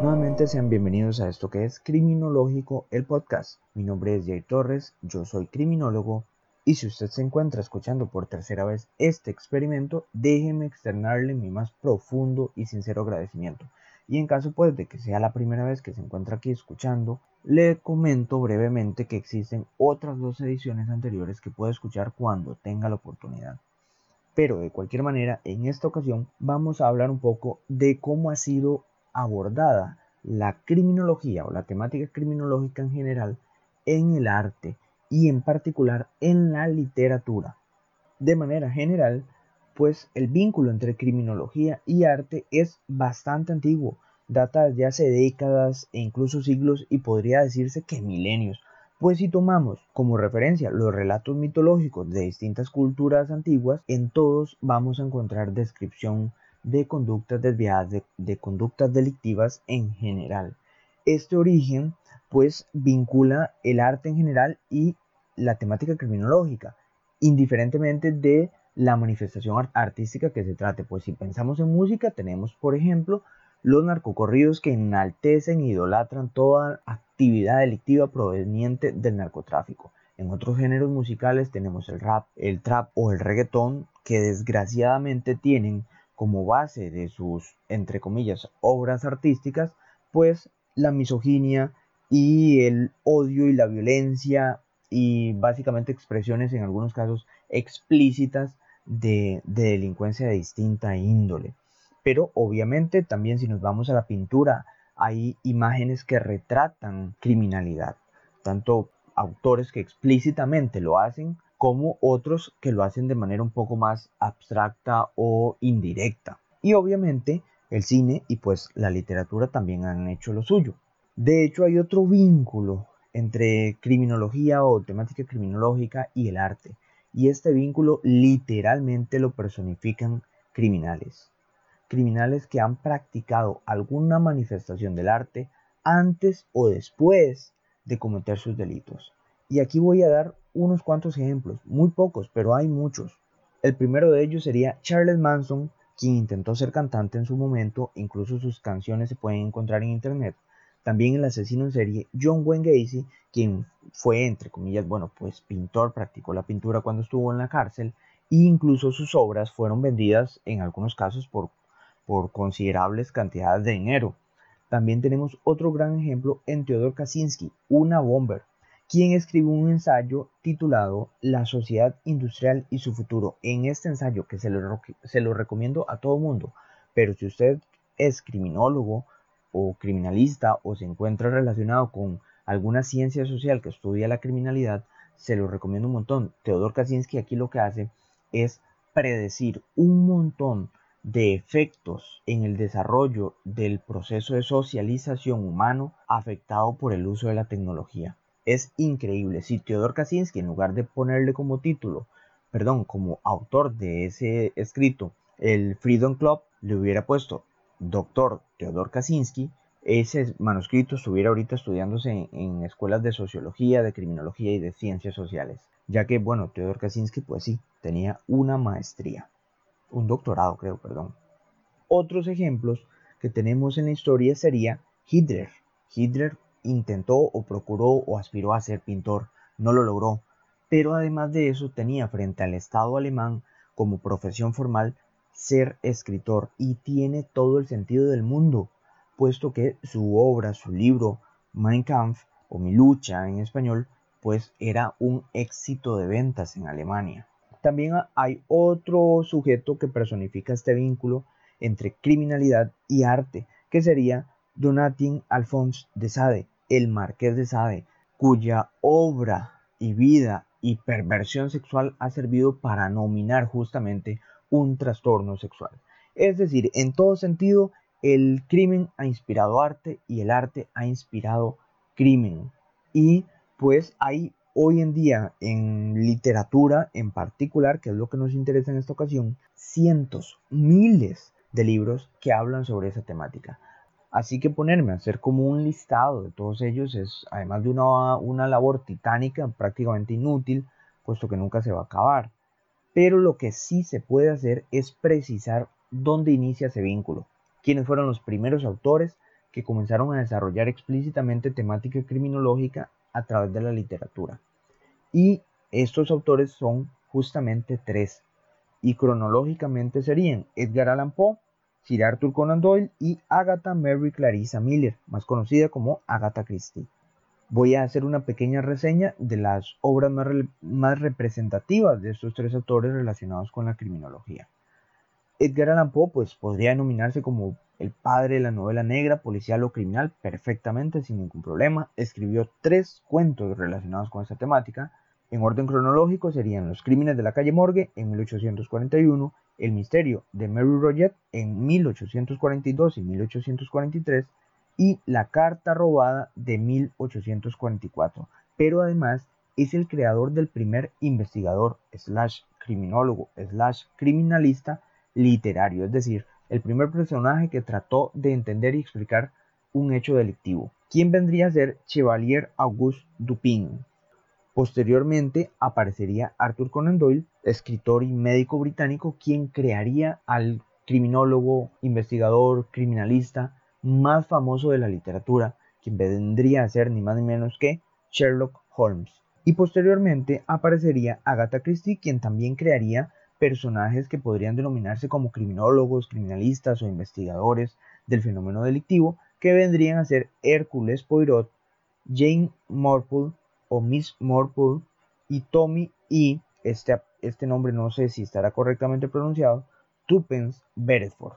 Nuevamente sean bienvenidos a esto que es Criminológico, el podcast. Mi nombre es Jay Torres, yo soy criminólogo y si usted se encuentra escuchando por tercera vez este experimento, déjeme externarle mi más profundo y sincero agradecimiento. Y en caso pues de que sea la primera vez que se encuentra aquí escuchando, le comento brevemente que existen otras dos ediciones anteriores que puede escuchar cuando tenga la oportunidad. Pero de cualquier manera, en esta ocasión vamos a hablar un poco de cómo ha sido abordada la criminología o la temática criminológica en general en el arte y en particular en la literatura. De manera general, pues el vínculo entre criminología y arte es bastante antiguo, data desde hace décadas e incluso siglos y podría decirse que milenios, pues si tomamos como referencia los relatos mitológicos de distintas culturas antiguas, en todos vamos a encontrar descripción de conductas desviadas, de, conductas delictivas en general. Este origen pues vincula el arte en general y la temática criminológica, indiferentemente de la manifestación artística que se trate. Pues si pensamos en música, tenemos por ejemplo los narcocorridos que enaltecen e idolatran toda actividad delictiva proveniente del narcotráfico. En otros géneros musicales tenemos el rap, el trap o el reggaetón que desgraciadamente tienen como base de sus, entre comillas, obras artísticas, pues la misoginia y el odio y la violencia y básicamente expresiones en algunos casos explícitas de, de delincuencia de distinta índole. Pero obviamente también si nos vamos a la pintura, hay imágenes que retratan criminalidad, tanto autores que explícitamente lo hacen como otros que lo hacen de manera un poco más abstracta o indirecta. Y obviamente el cine y pues la literatura también han hecho lo suyo. De hecho hay otro vínculo entre criminología o temática criminológica y el arte. Y este vínculo literalmente lo personifican criminales criminales que han practicado alguna manifestación del arte antes o después de cometer sus delitos. Y aquí voy a dar unos cuantos ejemplos, muy pocos, pero hay muchos. El primero de ellos sería Charles Manson, quien intentó ser cantante en su momento, incluso sus canciones se pueden encontrar en internet. También el asesino en serie John Wayne Gacy, quien fue, entre comillas, bueno, pues pintor, practicó la pintura cuando estuvo en la cárcel, e incluso sus obras fueron vendidas en algunos casos por por considerables cantidades de dinero. También tenemos otro gran ejemplo en Teodor Kaczynski, una bomber, quien escribió un ensayo titulado La sociedad industrial y su futuro. En este ensayo, que se lo, se lo recomiendo a todo mundo, pero si usted es criminólogo o criminalista o se encuentra relacionado con alguna ciencia social que estudia la criminalidad, se lo recomiendo un montón. Teodor Kaczynski aquí lo que hace es predecir un montón de efectos en el desarrollo del proceso de socialización humano afectado por el uso de la tecnología. Es increíble. Si Teodor Kaczynski, en lugar de ponerle como título, perdón, como autor de ese escrito, el Freedom Club, le hubiera puesto Doctor Teodor Kaczynski, ese manuscrito estuviera ahorita estudiándose en, escuelas de sociología, de criminología y de ciencias sociales, ya que, bueno, Teodor Kaczynski, pues sí, tenía una maestría un doctorado creo, perdón. Otros ejemplos que tenemos en la historia sería Hitler. Hitler intentó o procuró o aspiró a ser pintor, no lo logró, pero además de eso tenía frente al Estado alemán como profesión formal ser escritor y tiene todo el sentido del mundo, puesto que su obra, su libro Mein Kampf o Mi lucha en español, pues era un éxito de ventas en Alemania. También hay otro sujeto que personifica este vínculo entre criminalidad y arte, que sería Donatin Alphonse de Sade, el Marqués de Sade, cuya obra y vida y perversión sexual ha servido para nominar justamente un trastorno sexual. Es decir, en todo sentido, el crimen ha inspirado arte y el arte ha inspirado crimen. Y pues hay hoy en día en literatura en particular, que es lo que nos interesa en esta ocasión, cientos, miles de libros que hablan sobre esa temática. Así que ponerme a hacer como un listado de todos ellos es, además de una, una labor titánica, prácticamente inútil, puesto que nunca se va a acabar. Pero lo que sí se puede hacer es precisar dónde inicia ese vínculo, quiénes fueron los primeros autores que comenzaron a desarrollar explícitamente temática criminológica a través de la literatura. Y estos autores son justamente tres, y cronológicamente serían Edgar Allan Poe, Sir Arthur Conan Doyle y Agatha Mary Clarissa Miller, más conocida como Agatha Christie. Voy a hacer una pequeña reseña de las obras más, representativas de estos tres autores relacionados con la criminología. Edgar Allan Poe pues, podría denominarse como el padre de la novela negra, policial o criminal perfectamente, sin ningún problema. Escribió tres cuentos relacionados con esta temática. En orden cronológico serían Los crímenes de la calle Morgue en 1841, El misterio de Mary Roget en 1842 y 1843 y La carta robada de 1844. Pero además es el creador del primer investigador slash criminólogo slash criminalista literario, es decir, el primer personaje que trató de entender y explicar un hecho delictivo, quien vendría a ser Chevalier Auguste Dupin. Posteriormente aparecería Arthur Conan Doyle, escritor y médico británico, quien crearía al criminólogo, investigador, criminalista más famoso de la literatura, quien vendría a ser ni más ni menos que Sherlock Holmes. Y posteriormente aparecería Agatha Christie, quien también crearía personajes que podrían denominarse como criminólogos, criminalistas o investigadores del fenómeno delictivo, que vendrían a ser Hércules Poirot, Jane Morpole o Miss Morpole y Tommy y este, este nombre no sé si estará correctamente pronunciado, Tupence Beresford.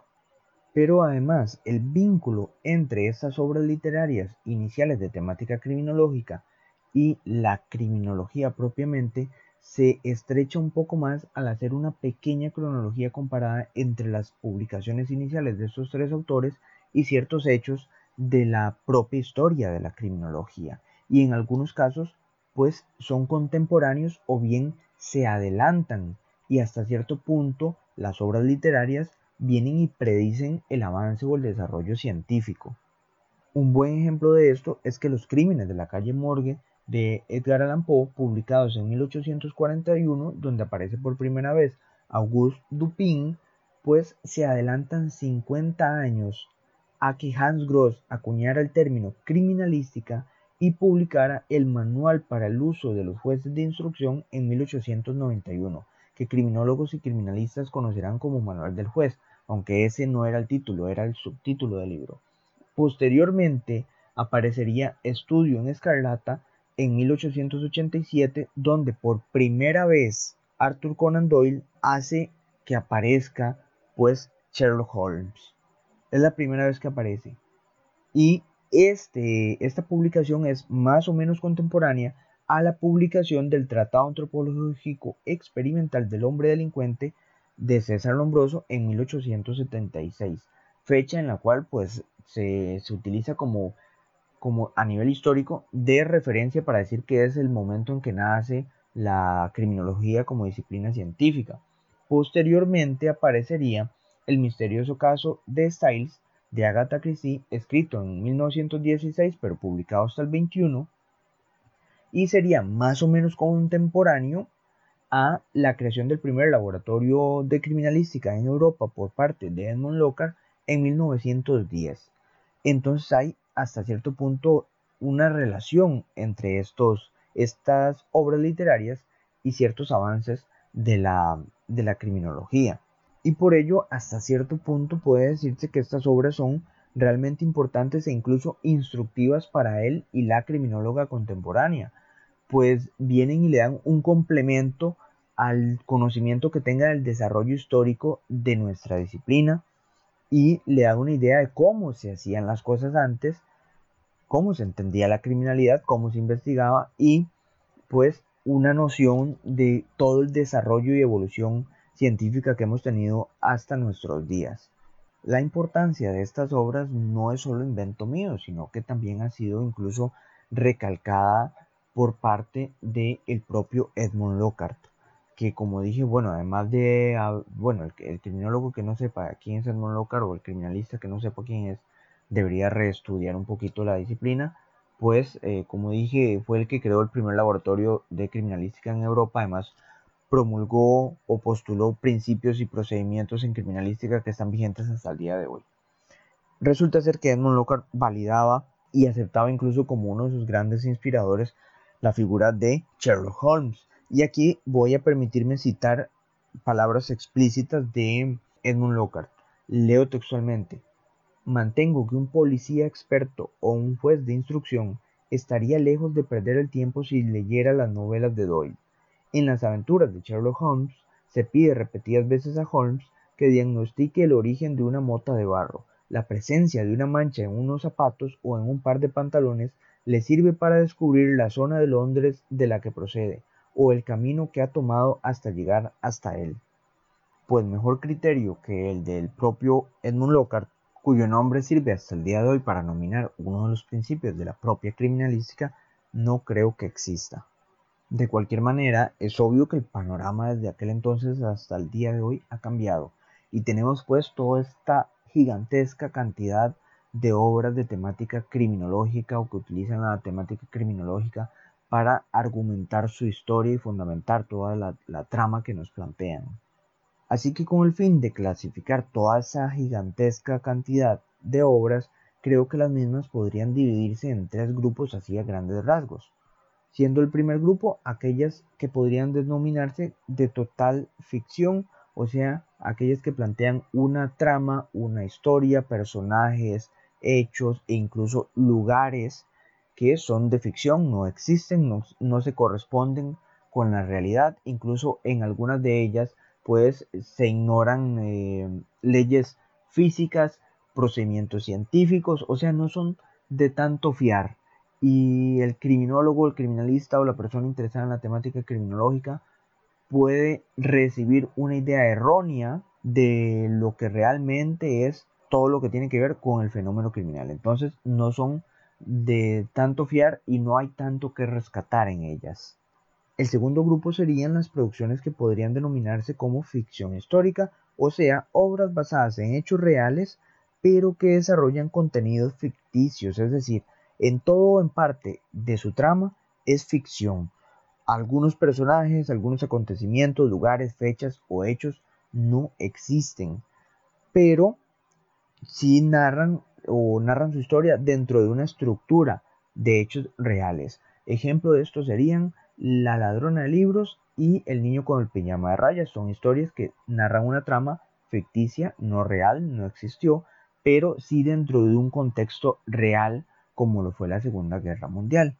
Pero además, el vínculo entre estas obras literarias iniciales de temática criminológica y la criminología propiamente se estrecha un poco más al hacer una pequeña cronología comparada entre las publicaciones iniciales de estos tres autores y ciertos hechos de la propia historia de la criminología. Y en algunos casos, pues son contemporáneos o bien se adelantan y hasta cierto punto las obras literarias vienen y predicen el avance o el desarrollo científico. Un buen ejemplo de esto es que los crímenes de la calle Morgue de Edgar Allan Poe, publicados en 1841, donde aparece por primera vez Auguste Dupin, pues se adelantan 50 años a que Hans Gross acuñara el término criminalística y publicara el Manual para el uso de los jueces de instrucción en 1891, que criminólogos y criminalistas conocerán como Manual del Juez, aunque ese no era el título, era el subtítulo del libro. Posteriormente aparecería Estudio en Escarlata, en 1887, donde por primera vez Arthur Conan Doyle hace que aparezca pues Sherlock Holmes. Es la primera vez que aparece. Y este, esta publicación es más o menos contemporánea a la publicación del Tratado Antropológico Experimental del Hombre Delincuente de César Lombroso en 1876, fecha en la cual pues se, se utiliza como como a nivel histórico de referencia para decir que es el momento en que nace la criminología como disciplina científica. Posteriormente aparecería el misterioso caso de Styles de Agatha Christie, escrito en 1916 pero publicado hasta el 21, y sería más o menos contemporáneo a la creación del primer laboratorio de criminalística en Europa por parte de Edmund Lockhart en 1910. Entonces hay hasta cierto punto una relación entre estos, estas obras literarias y ciertos avances de la, de la criminología. Y por ello, hasta cierto punto puede decirse que estas obras son realmente importantes e incluso instructivas para él y la criminóloga contemporánea, pues vienen y le dan un complemento al conocimiento que tenga del desarrollo histórico de nuestra disciplina y le dan una idea de cómo se hacían las cosas antes cómo se entendía la criminalidad, cómo se investigaba y pues una noción de todo el desarrollo y evolución científica que hemos tenido hasta nuestros días. La importancia de estas obras no es solo invento mío, sino que también ha sido incluso recalcada por parte del el propio Edmund Lockhart, que como dije, bueno, además de, ah, bueno, el, el, criminólogo que no sepa quién es Edmund Lockhart o el criminalista que no sepa quién es, debería reestudiar un poquito la disciplina, pues eh, como dije fue el que creó el primer laboratorio de criminalística en Europa, además promulgó o postuló principios y procedimientos en criminalística que están vigentes hasta el día de hoy. Resulta ser que Edmund Lockhart validaba y aceptaba incluso como uno de sus grandes inspiradores la figura de Sherlock Holmes. Y aquí voy a permitirme citar palabras explícitas de Edmund Lockhart. Leo textualmente. Mantengo que un policía experto o un juez de instrucción estaría lejos de perder el tiempo si leyera las novelas de Doyle. En las aventuras de Sherlock Holmes se pide repetidas veces a Holmes que diagnostique el origen de una mota de barro. La presencia de una mancha en unos zapatos o en un par de pantalones le sirve para descubrir la zona de Londres de la que procede o el camino que ha tomado hasta llegar hasta él. Pues mejor criterio que el del propio Edmund Lockhart, cuyo nombre sirve hasta el día de hoy para nominar uno de los principios de la propia criminalística, no creo que exista. De cualquier manera, es obvio que el panorama desde aquel entonces hasta el día de hoy ha cambiado y tenemos pues toda esta gigantesca cantidad de obras de temática criminológica o que utilizan la temática criminológica para argumentar su historia y fundamentar toda la, trama que nos plantean. Así que con el fin de clasificar toda esa gigantesca cantidad de obras, creo que las mismas podrían dividirse en tres grupos así a grandes rasgos siendo el primer grupo aquellas que podrían denominarse de total ficción, o sea, aquellas que plantean una trama, una historia, personajes, hechos e incluso lugares que son de ficción, no existen, no, se corresponden con la realidad, incluso en algunas de ellas pues se ignoran eh, leyes físicas, procedimientos científicos, o sea, no son de tanto fiar y el criminólogo, el criminalista o la persona interesada en la temática criminológica puede recibir una idea errónea de lo que realmente es todo lo que tiene que ver con el fenómeno criminal. Entonces no son de tanto fiar y no hay tanto que rescatar en ellas. El segundo grupo serían las producciones que podrían denominarse como ficción histórica, o sea, obras basadas en hechos reales, pero que desarrollan contenidos ficticios, es decir, en todo o en parte de su trama es ficción. Algunos personajes, algunos acontecimientos, lugares, fechas o hechos no existen, pero sí narran o narran su historia dentro de una estructura de hechos reales. Ejemplo de esto serían La ladrona de libros y El niño con el pijama de rayas. Son historias que narran una trama ficticia, no real, no existió, pero sí dentro de un contexto real como lo fue la Segunda Guerra Mundial,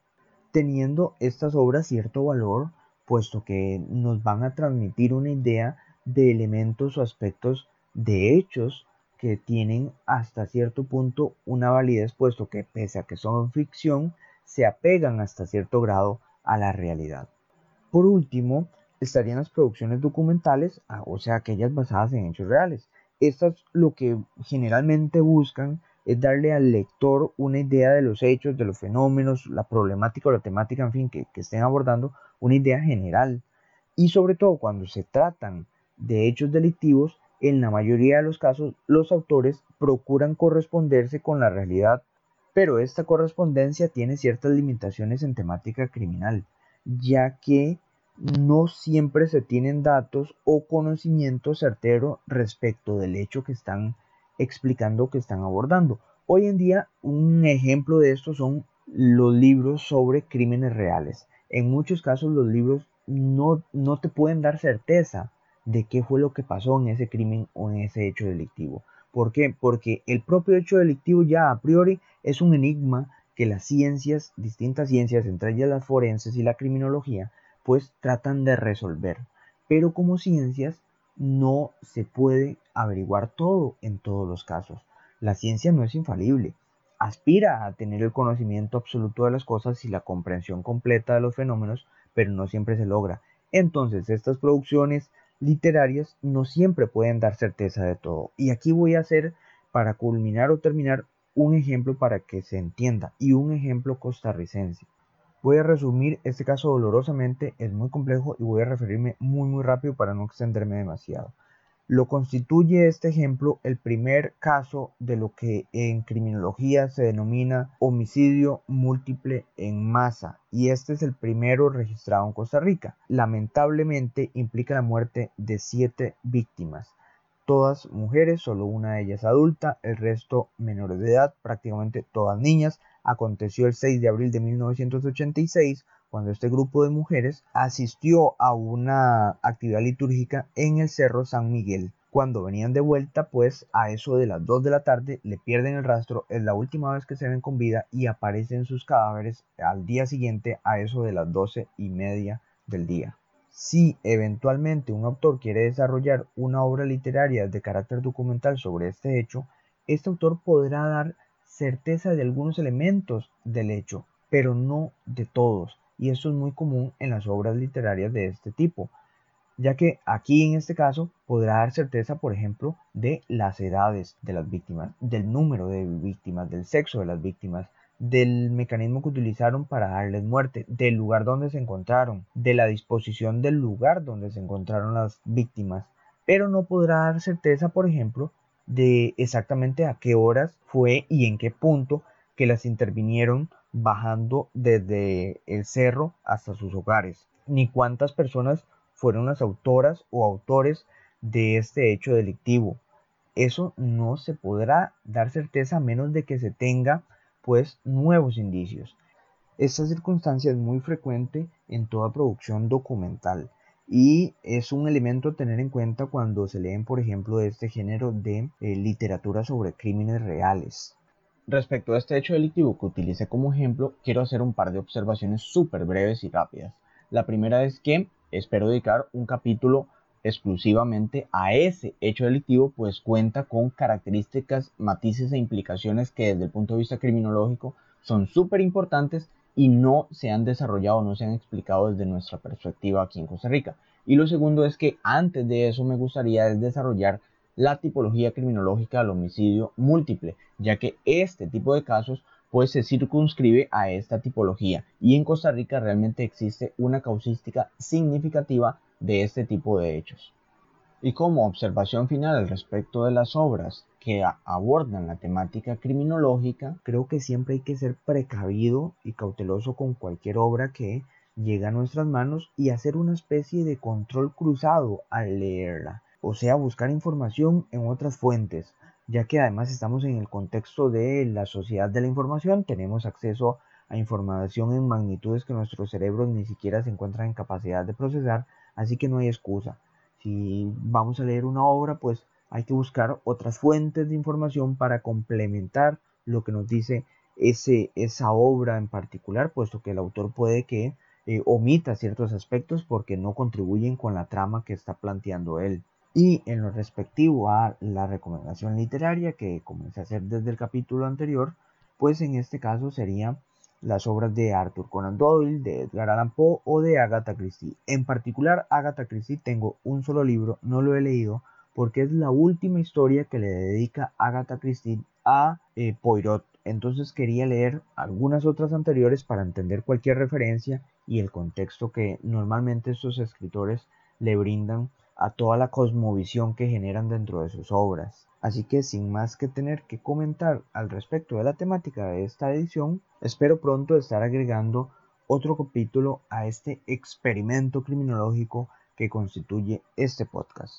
teniendo estas obras cierto valor, puesto que nos van a transmitir una idea de elementos o aspectos de hechos que tienen hasta cierto punto una validez, puesto que pese a que son ficción, se apegan hasta cierto grado a la realidad. Por último, estarían las producciones documentales, ah, o sea, aquellas basadas en hechos reales. Estas lo que generalmente buscan es darle al lector una idea de los hechos, de los fenómenos, la problemática o la temática, en fin, que, estén abordando, una idea general. Y sobre todo cuando se tratan de hechos delictivos, en la mayoría de los casos los autores procuran corresponderse con la realidad, pero esta correspondencia tiene ciertas limitaciones en temática criminal, ya que no siempre se tienen datos o conocimiento certero respecto del hecho que están explicando que están abordando. Hoy en día un ejemplo de esto son los libros sobre crímenes reales. En muchos casos los libros no, no te pueden dar certeza de qué fue lo que pasó en ese crimen o en ese hecho delictivo. ¿Por qué? Porque el propio hecho delictivo ya a priori es un enigma que las ciencias, distintas ciencias, entre ellas las forenses y la criminología, pues tratan de resolver. Pero como ciencias no se puede averiguar todo en todos los casos. La ciencia no es infalible. Aspira a tener el conocimiento absoluto de las cosas y la comprensión completa de los fenómenos, pero no siempre se logra. Entonces, estas producciones literarias no siempre pueden dar certeza de todo. Y aquí voy a hacer, para culminar o terminar, un ejemplo para que se entienda y un ejemplo costarricense. Voy a resumir este caso dolorosamente, es muy complejo y voy a referirme muy muy rápido para no extenderme demasiado. Lo constituye este ejemplo el primer caso de lo que en criminología se denomina homicidio múltiple en masa y este es el primero registrado en Costa Rica. Lamentablemente implica la muerte de siete víctimas todas mujeres, solo una de ellas adulta, el resto menores de edad, prácticamente todas niñas. Aconteció el 6 de abril de 1986 cuando este grupo de mujeres asistió a una actividad litúrgica en el Cerro San Miguel. Cuando venían de vuelta, pues a eso de las 2 de la tarde le pierden el rastro, es la última vez que se ven con vida y aparecen sus cadáveres al día siguiente a eso de las 12 y media del día. Si eventualmente un autor quiere desarrollar una obra literaria de carácter documental sobre este hecho, este autor podrá dar certeza de algunos elementos del hecho, pero no de todos. Y esto es muy común en las obras literarias de este tipo, ya que aquí en este caso podrá dar certeza, por ejemplo, de las edades de las víctimas, del número de víctimas, del sexo de las víctimas, del mecanismo que utilizaron para darles muerte, del lugar donde se encontraron, de la disposición del lugar donde se encontraron las víctimas, pero no podrá dar certeza, por ejemplo, de exactamente a qué horas fue y en qué punto que las intervinieron bajando desde el cerro hasta sus hogares, ni cuántas personas fueron las autoras o autores de este hecho delictivo. Eso no se podrá dar certeza a menos de que se tenga pues nuevos indicios. Esta circunstancia es muy frecuente en toda producción documental y es un elemento a tener en cuenta cuando se leen, por ejemplo, este género de eh, literatura sobre crímenes reales. Respecto a este hecho delictivo que utilicé como ejemplo, quiero hacer un par de observaciones súper breves y rápidas. La primera es que espero dedicar un capítulo exclusivamente a ese hecho delictivo, pues cuenta con características, matices e implicaciones que desde el punto de vista criminológico son súper importantes y no se han desarrollado, no se han explicado desde nuestra perspectiva aquí en Costa Rica. Y lo segundo es que antes de eso me gustaría desarrollar la tipología criminológica del homicidio múltiple, ya que este tipo de casos pues se circunscribe a esta tipología y en Costa Rica realmente existe una causística significativa de este tipo de hechos. Y como observación final al respecto de las obras que abordan la temática criminológica, creo que siempre hay que ser precavido y cauteloso con cualquier obra que llega a nuestras manos y hacer una especie de control cruzado al leerla o sea, buscar información en otras fuentes, ya que además estamos en el contexto de la sociedad de la información, tenemos acceso a información en magnitudes que nuestros cerebros ni siquiera se encuentran en capacidad de procesar, así que no hay excusa. Si vamos a leer una obra, pues hay que buscar otras fuentes de información para complementar lo que nos dice ese, esa obra en particular, puesto que el autor puede que eh, omita ciertos aspectos porque no contribuyen con la trama que está planteando él. Y en lo respectivo a la recomendación literaria que comencé a hacer desde el capítulo anterior, pues en este caso serían las obras de Arthur Conan Doyle, de Edgar Allan Poe o de Agatha Christie. En particular, Agatha Christie tengo un solo libro, no lo he leído porque es la última historia que le dedica Agatha Christie a eh, Poirot. Entonces quería leer algunas otras anteriores para entender cualquier referencia y el contexto que normalmente estos escritores le brindan a toda la cosmovisión que generan dentro de sus obras. Así que sin más que tener que comentar al respecto de la temática de esta edición, espero pronto estar agregando otro capítulo a este experimento criminológico que constituye este podcast.